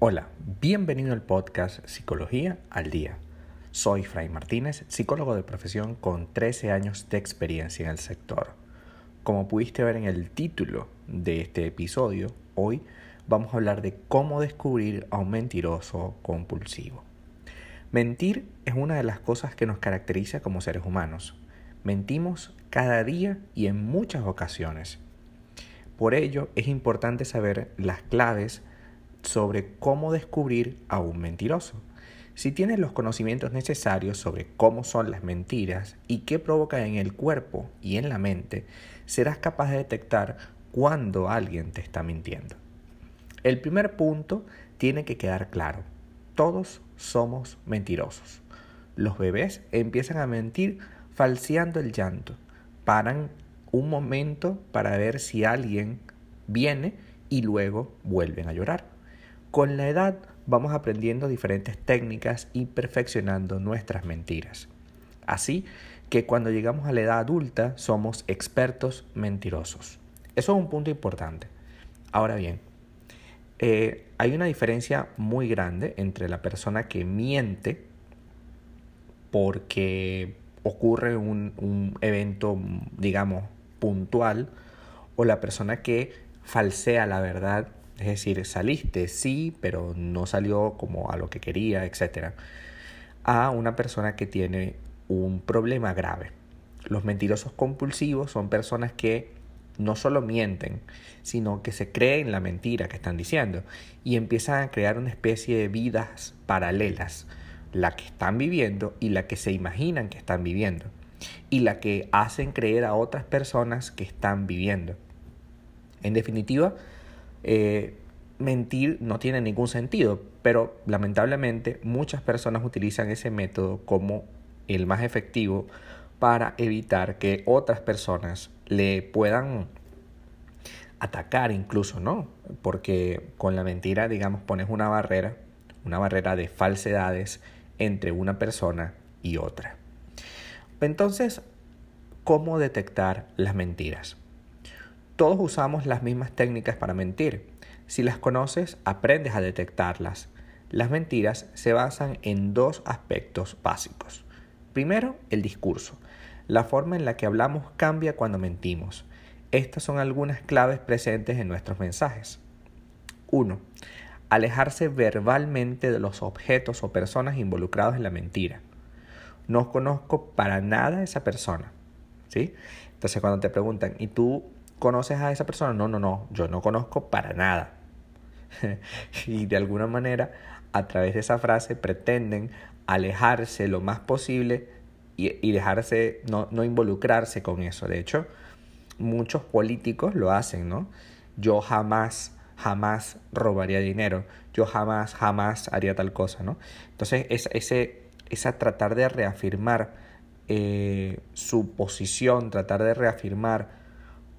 Hola, bienvenido al podcast Psicología al Día. Soy Fray Martínez, psicólogo de profesión con 13 años de experiencia en el sector. Como pudiste ver en el título de este episodio, hoy vamos a hablar de cómo descubrir a un mentiroso compulsivo. Mentir es una de las cosas que nos caracteriza como seres humanos. Mentimos cada día y en muchas ocasiones. Por ello es importante saber las claves sobre cómo descubrir a un mentiroso. Si tienes los conocimientos necesarios sobre cómo son las mentiras y qué provocan en el cuerpo y en la mente, serás capaz de detectar cuando alguien te está mintiendo. El primer punto tiene que quedar claro. Todos somos mentirosos. Los bebés empiezan a mentir falseando el llanto. Paran un momento para ver si alguien viene y luego vuelven a llorar. Con la edad vamos aprendiendo diferentes técnicas y perfeccionando nuestras mentiras. Así que cuando llegamos a la edad adulta somos expertos mentirosos. Eso es un punto importante. Ahora bien, eh, hay una diferencia muy grande entre la persona que miente porque ocurre un, un evento, digamos, puntual, o la persona que falsea la verdad es decir, saliste, sí, pero no salió como a lo que quería, etc. A una persona que tiene un problema grave. Los mentirosos compulsivos son personas que no solo mienten, sino que se creen la mentira que están diciendo y empiezan a crear una especie de vidas paralelas, la que están viviendo y la que se imaginan que están viviendo, y la que hacen creer a otras personas que están viviendo. En definitiva, eh, mentir no tiene ningún sentido, pero lamentablemente muchas personas utilizan ese método como el más efectivo para evitar que otras personas le puedan atacar incluso, ¿no? Porque con la mentira, digamos, pones una barrera, una barrera de falsedades entre una persona y otra. Entonces, ¿cómo detectar las mentiras? Todos usamos las mismas técnicas para mentir. Si las conoces, aprendes a detectarlas. Las mentiras se basan en dos aspectos básicos. Primero, el discurso. La forma en la que hablamos cambia cuando mentimos. Estas son algunas claves presentes en nuestros mensajes. 1. Alejarse verbalmente de los objetos o personas involucrados en la mentira. No conozco para nada a esa persona. ¿Sí? Entonces cuando te preguntan, ¿y tú ¿Conoces a esa persona? No, no, no, yo no conozco para nada. y de alguna manera, a través de esa frase, pretenden alejarse lo más posible y, dejarse, no, no involucrarse con eso. De hecho, muchos políticos lo hacen, ¿no? Yo jamás, jamás robaría dinero. Yo jamás, jamás haría tal cosa, ¿no? Entonces, es, ese, esa tratar de reafirmar eh, su posición, tratar de reafirmar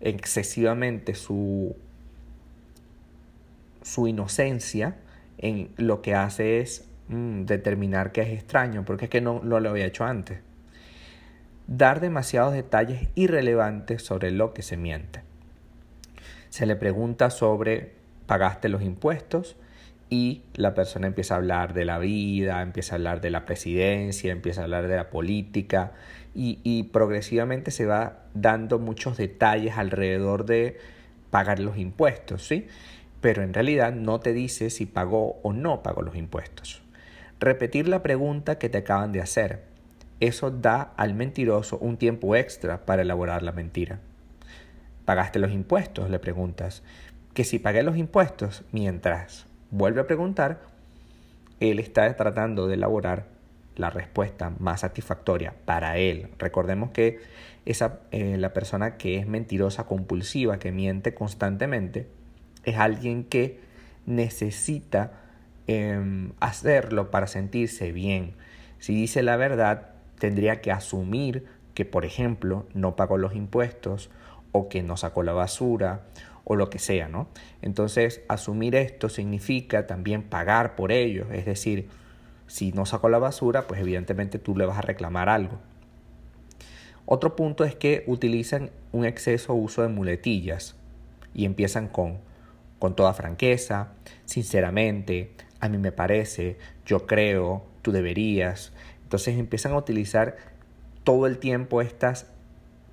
excesivamente su, su inocencia, en lo que hace es mm, determinar que es extraño, porque es que no, no lo había hecho antes. Dar demasiados detalles irrelevantes sobre lo que se miente. Se le pregunta sobre pagaste los impuestos y la persona empieza a hablar de la vida, empieza a hablar de la presidencia, empieza a hablar de la política y, progresivamente se va dando muchos detalles alrededor de pagar los impuestos, ¿sí? Pero en realidad no te dice si pagó o no pagó los impuestos. Repetir la pregunta que te acaban de hacer. Eso da al mentiroso un tiempo extra para elaborar la mentira. ¿Pagaste los impuestos? Le preguntas. Que si pagué los impuestos, mientras vuelve a preguntar, él está tratando de elaborar la respuesta más satisfactoria para él. Recordemos que esa, eh, la persona que es mentirosa compulsiva, que miente constantemente, es alguien que necesita em, hacerlo para sentirse bien. Si dice la verdad, tendría que asumir que, por ejemplo, no pagó los impuestos o que no sacó la basura o lo que sea, ¿no? Entonces, asumir esto significa también pagar por ello, es decir, si no sacó la basura, pues evidentemente tú le vas a reclamar algo. Otro punto es que utilizan un exceso uso de muletillas y empiezan con con toda franqueza, sinceramente, a mí me parece, yo creo, tú deberías. Entonces empiezan a utilizar todo el tiempo estas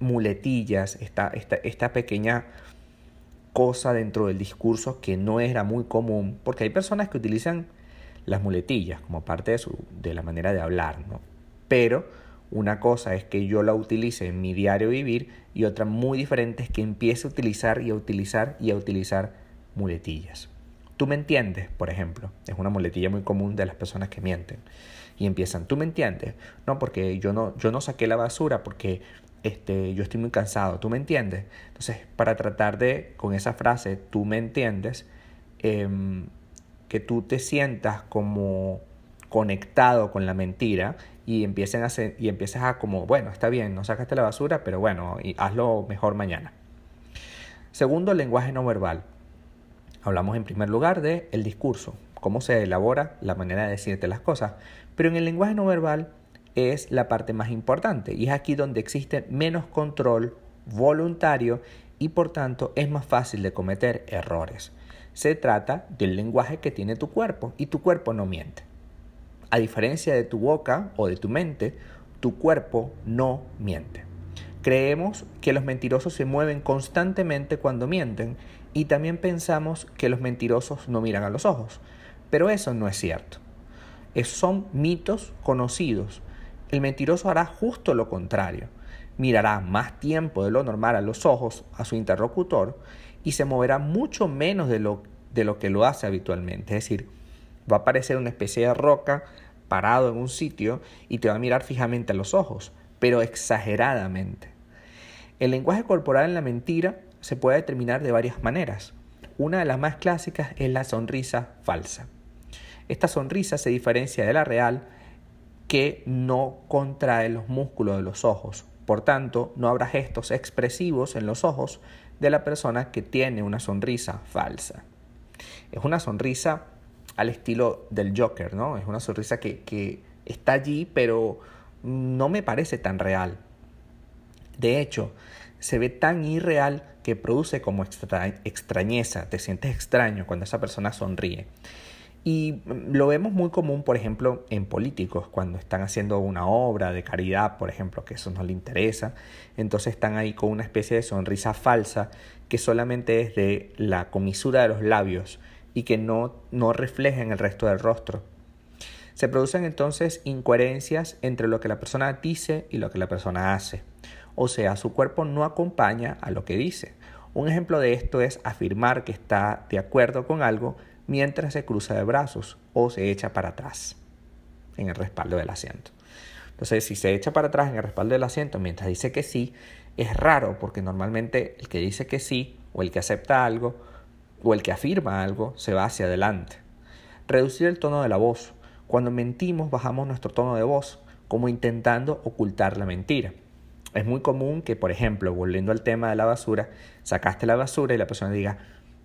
muletillas, esta, esta, esta pequeña cosa dentro del discurso que no era muy común, porque hay personas que utilizan las muletillas como parte de, su, de la manera de hablar, ¿no? Pero una cosa es que yo la utilice en mi diario vivir y otra muy diferente es que empiece a utilizar y a utilizar y a utilizar muletillas. Tú me entiendes, por ejemplo, es una muletilla muy común de las personas que mienten y empiezan, ¿tú me entiendes? No, porque yo no, yo no saqué la basura porque este, yo estoy muy cansado, ¿tú me entiendes? Entonces, para tratar de, con esa frase, tú me entiendes, em, que tú te sientas como conectado con la mentira y empiecen a hacer, y empieces a como, bueno, está bien, no sacaste la basura, pero bueno, y hazlo mejor mañana. Segundo, lenguaje no verbal. Hablamos en primer lugar de el discurso, cómo se elabora la manera de decirte las cosas, pero en el lenguaje no verbal es la parte más importante y es aquí donde existe menos control voluntario y por tanto es más fácil de cometer errores. Se trata del lenguaje que tiene tu cuerpo y tu cuerpo no miente. A diferencia de tu boca o de tu mente, tu cuerpo no miente. Creemos que los mentirosos se mueven constantemente cuando mienten y también pensamos que los mentirosos no miran a los ojos. Pero eso no es cierto. son mitos conocidos. El mentiroso hará justo lo contrario. Mirará más tiempo de lo normal a los ojos a su interlocutor y se moverá mucho menos de lo, de lo que lo hace habitualmente. Es decir, va a aparecer una especie de roca parado en un sitio y te va a mirar fijamente a los ojos, pero exageradamente. El lenguaje corporal en la mentira se puede determinar de varias maneras. Una de las más clásicas es la sonrisa falsa. Esta sonrisa se diferencia de la real que no contrae los músculos de los ojos. Por tanto, no habrá gestos expresivos en los ojos de la persona que tiene una sonrisa falsa. Es una sonrisa al estilo del Joker, ¿no? Es una sonrisa que, que está allí, pero no me parece tan real. De hecho, se ve tan irreal que produce como extrañeza, te sientes extraño cuando esa persona sonríe. Y lo vemos muy común, por ejemplo, en políticos, cuando están haciendo una obra de caridad, por ejemplo, que eso no le interesa, entonces están ahí con una especie de sonrisa falsa que solamente es de la comisura de los labios y que no, no refleja en el resto del rostro. Se producen entonces incoherencias entre lo que la persona dice y lo que la persona hace. O sea, su cuerpo no acompaña a lo que dice. Un ejemplo de esto es afirmar que está de acuerdo con algo mientras se cruza de brazos o se echa para atrás en el respaldo del asiento. Entonces, si se echa para atrás en el respaldo del asiento mientras dice que sí, es raro porque normalmente el que dice que sí o el que acepta algo o el que afirma algo se va hacia adelante. Reducir el tono de la voz. Cuando mentimos bajamos nuestro tono de voz como intentando ocultar la mentira. Es muy común que, por ejemplo, volviendo al tema de la basura, sacaste la basura y la persona diga,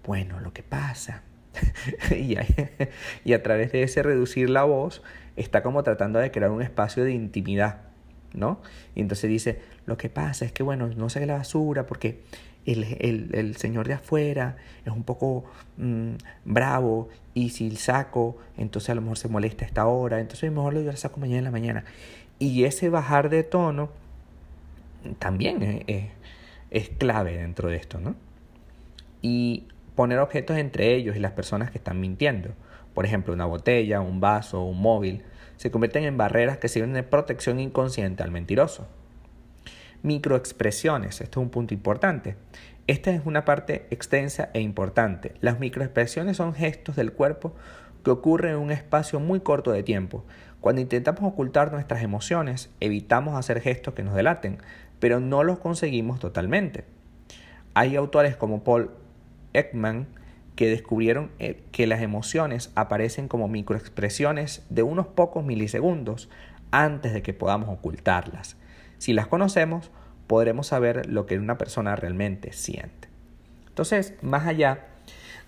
bueno, lo que pasa y, a, través de ese reducir la voz está como tratando de crear un espacio de intimidad, ¿no? Y entonces dice, lo que pasa es que, bueno, no saque la basura porque el, señor de afuera es un poco mm, bravo y si el saco, entonces a lo mejor se molesta a esta hora, entonces mejor lo yo la saco mañana en la mañana. Y ese bajar de tono también es clave dentro de esto, ¿no? Y poner objetos entre ellos y las personas que están mintiendo. Por ejemplo, una botella, un vaso, un móvil, se convierten en barreras que sirven de protección inconsciente al mentiroso. Microexpresiones, esto es un punto importante. Esta es una parte extensa e importante. Las microexpresiones son gestos del cuerpo que ocurren en un espacio muy corto de tiempo. Cuando intentamos ocultar nuestras emociones, evitamos hacer gestos que nos delaten, pero no los conseguimos totalmente. Hay autores como Paul Ekman que descubrieron eh, que las emociones aparecen como microexpresiones de unos pocos milisegundos antes de que podamos ocultarlas. Si las conocemos, podremos saber lo que una persona realmente siente. Entonces, más allá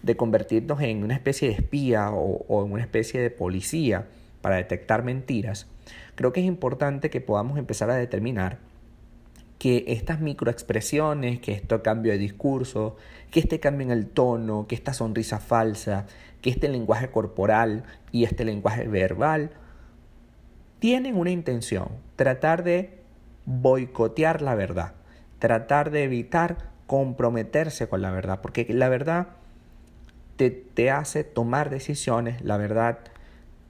de convertirnos en una especie de espía o, o, en una especie de policía para detectar mentiras, creo que es importante que podamos empezar a determinar que estas microexpresiones, que este cambio de discurso, que este cambio en el tono, que esta sonrisa falsa, que este lenguaje corporal y este lenguaje verbal, tienen una intención, tratar de boicotear la verdad, tratar de evitar comprometerse con la verdad, porque la verdad te, te hace tomar decisiones, la verdad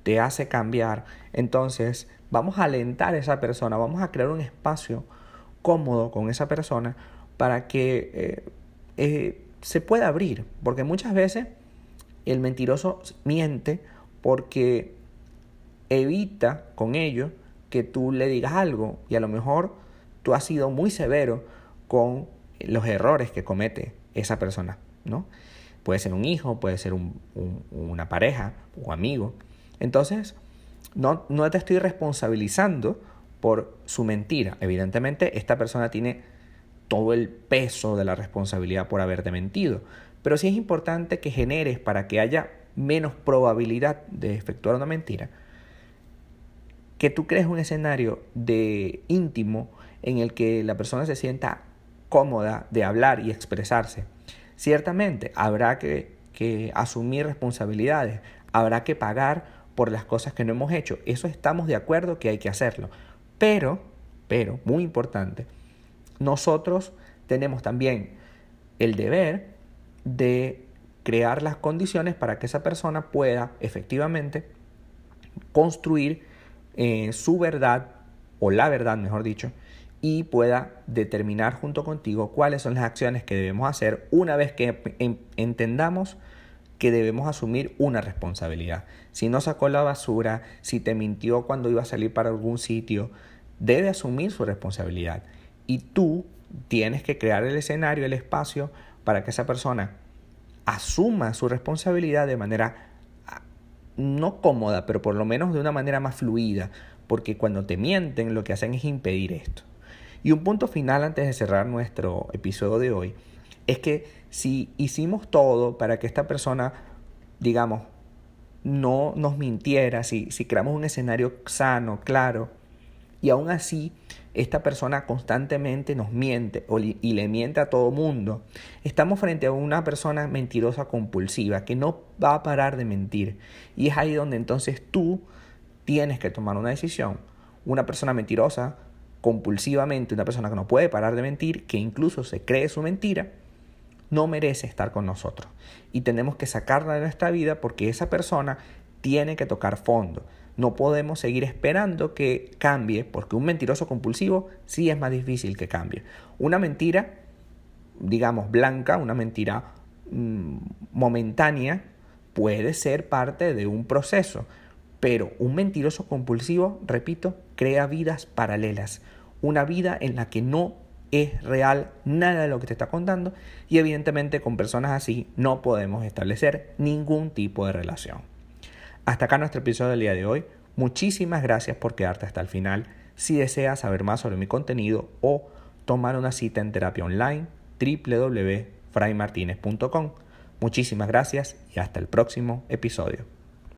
te hace cambiar. Entonces, vamos a alentar a esa persona, vamos a crear un espacio cómodo con esa persona para que eh, eh, se pueda abrir, porque muchas veces el mentiroso miente porque evita con ello que tú le digas algo y a lo mejor tú has sido muy severo con los errores que comete esa persona, ¿no? Puede ser un hijo, puede ser una pareja o amigo. Entonces, no, no te estoy responsabilizando por su mentira. Evidentemente, esta persona tiene todo el peso de la responsabilidad por haberte mentido. Pero sí es importante que generes para que haya menos probabilidad de efectuar una mentira, que tú crees un escenario de íntimo en el que la persona se sienta cómoda de hablar y expresarse. Ciertamente habrá que, que asumir responsabilidades, habrá que pagar por las cosas que no hemos hecho. Eso estamos de acuerdo que hay que hacerlo. Pero, pero, muy importante, nosotros tenemos también el deber de crear las condiciones para que esa persona pueda efectivamente construir eh, su verdad, o la verdad, mejor dicho, y pueda determinar junto contigo cuáles son las acciones que debemos hacer una vez que entendamos que debemos asumir una responsabilidad. Si no sacó la basura, si te mintió cuando iba a salir para algún sitio, debe asumir su responsabilidad. Y tú tienes que crear el escenario, el espacio para que esa persona asuma su responsabilidad de manera ah, no cómoda, pero por lo menos de una manera más fluida, porque cuando te mienten lo que hacen es impedir esto. Y un punto final antes de cerrar nuestro episodio de hoy es que si hicimos todo para que esta persona, digamos, no nos mintiera, si, creamos un escenario sano, claro, y aún así esta persona constantemente nos miente y le miente a todo mundo, estamos frente a una persona mentirosa compulsiva que no va a parar de mentir. Y es ahí donde entonces tú tienes que tomar una decisión. Una persona mentirosa compulsivamente, una persona que no puede parar de mentir, que incluso se cree su mentira, no merece estar con nosotros. Y tenemos que sacarla de nuestra vida porque esa persona tiene que tocar fondo. No podemos seguir esperando que cambie porque un mentiroso compulsivo sí es más difícil que cambie. Una mentira, digamos, blanca, una mentira mm, momentánea, puede ser parte de un proceso. Pero un mentiroso compulsivo, repito, crea vidas paralelas. Una vida en la que no es real nada de lo que te está contando y evidentemente con personas así no podemos establecer ningún tipo de relación. Hasta acá nuestro episodio del día de hoy. Muchísimas gracias por quedarte hasta el final. Si deseas saber más sobre mi contenido o tomar una cita en terapia online, www.fraymartinez.com. Muchísimas gracias y hasta el próximo episodio.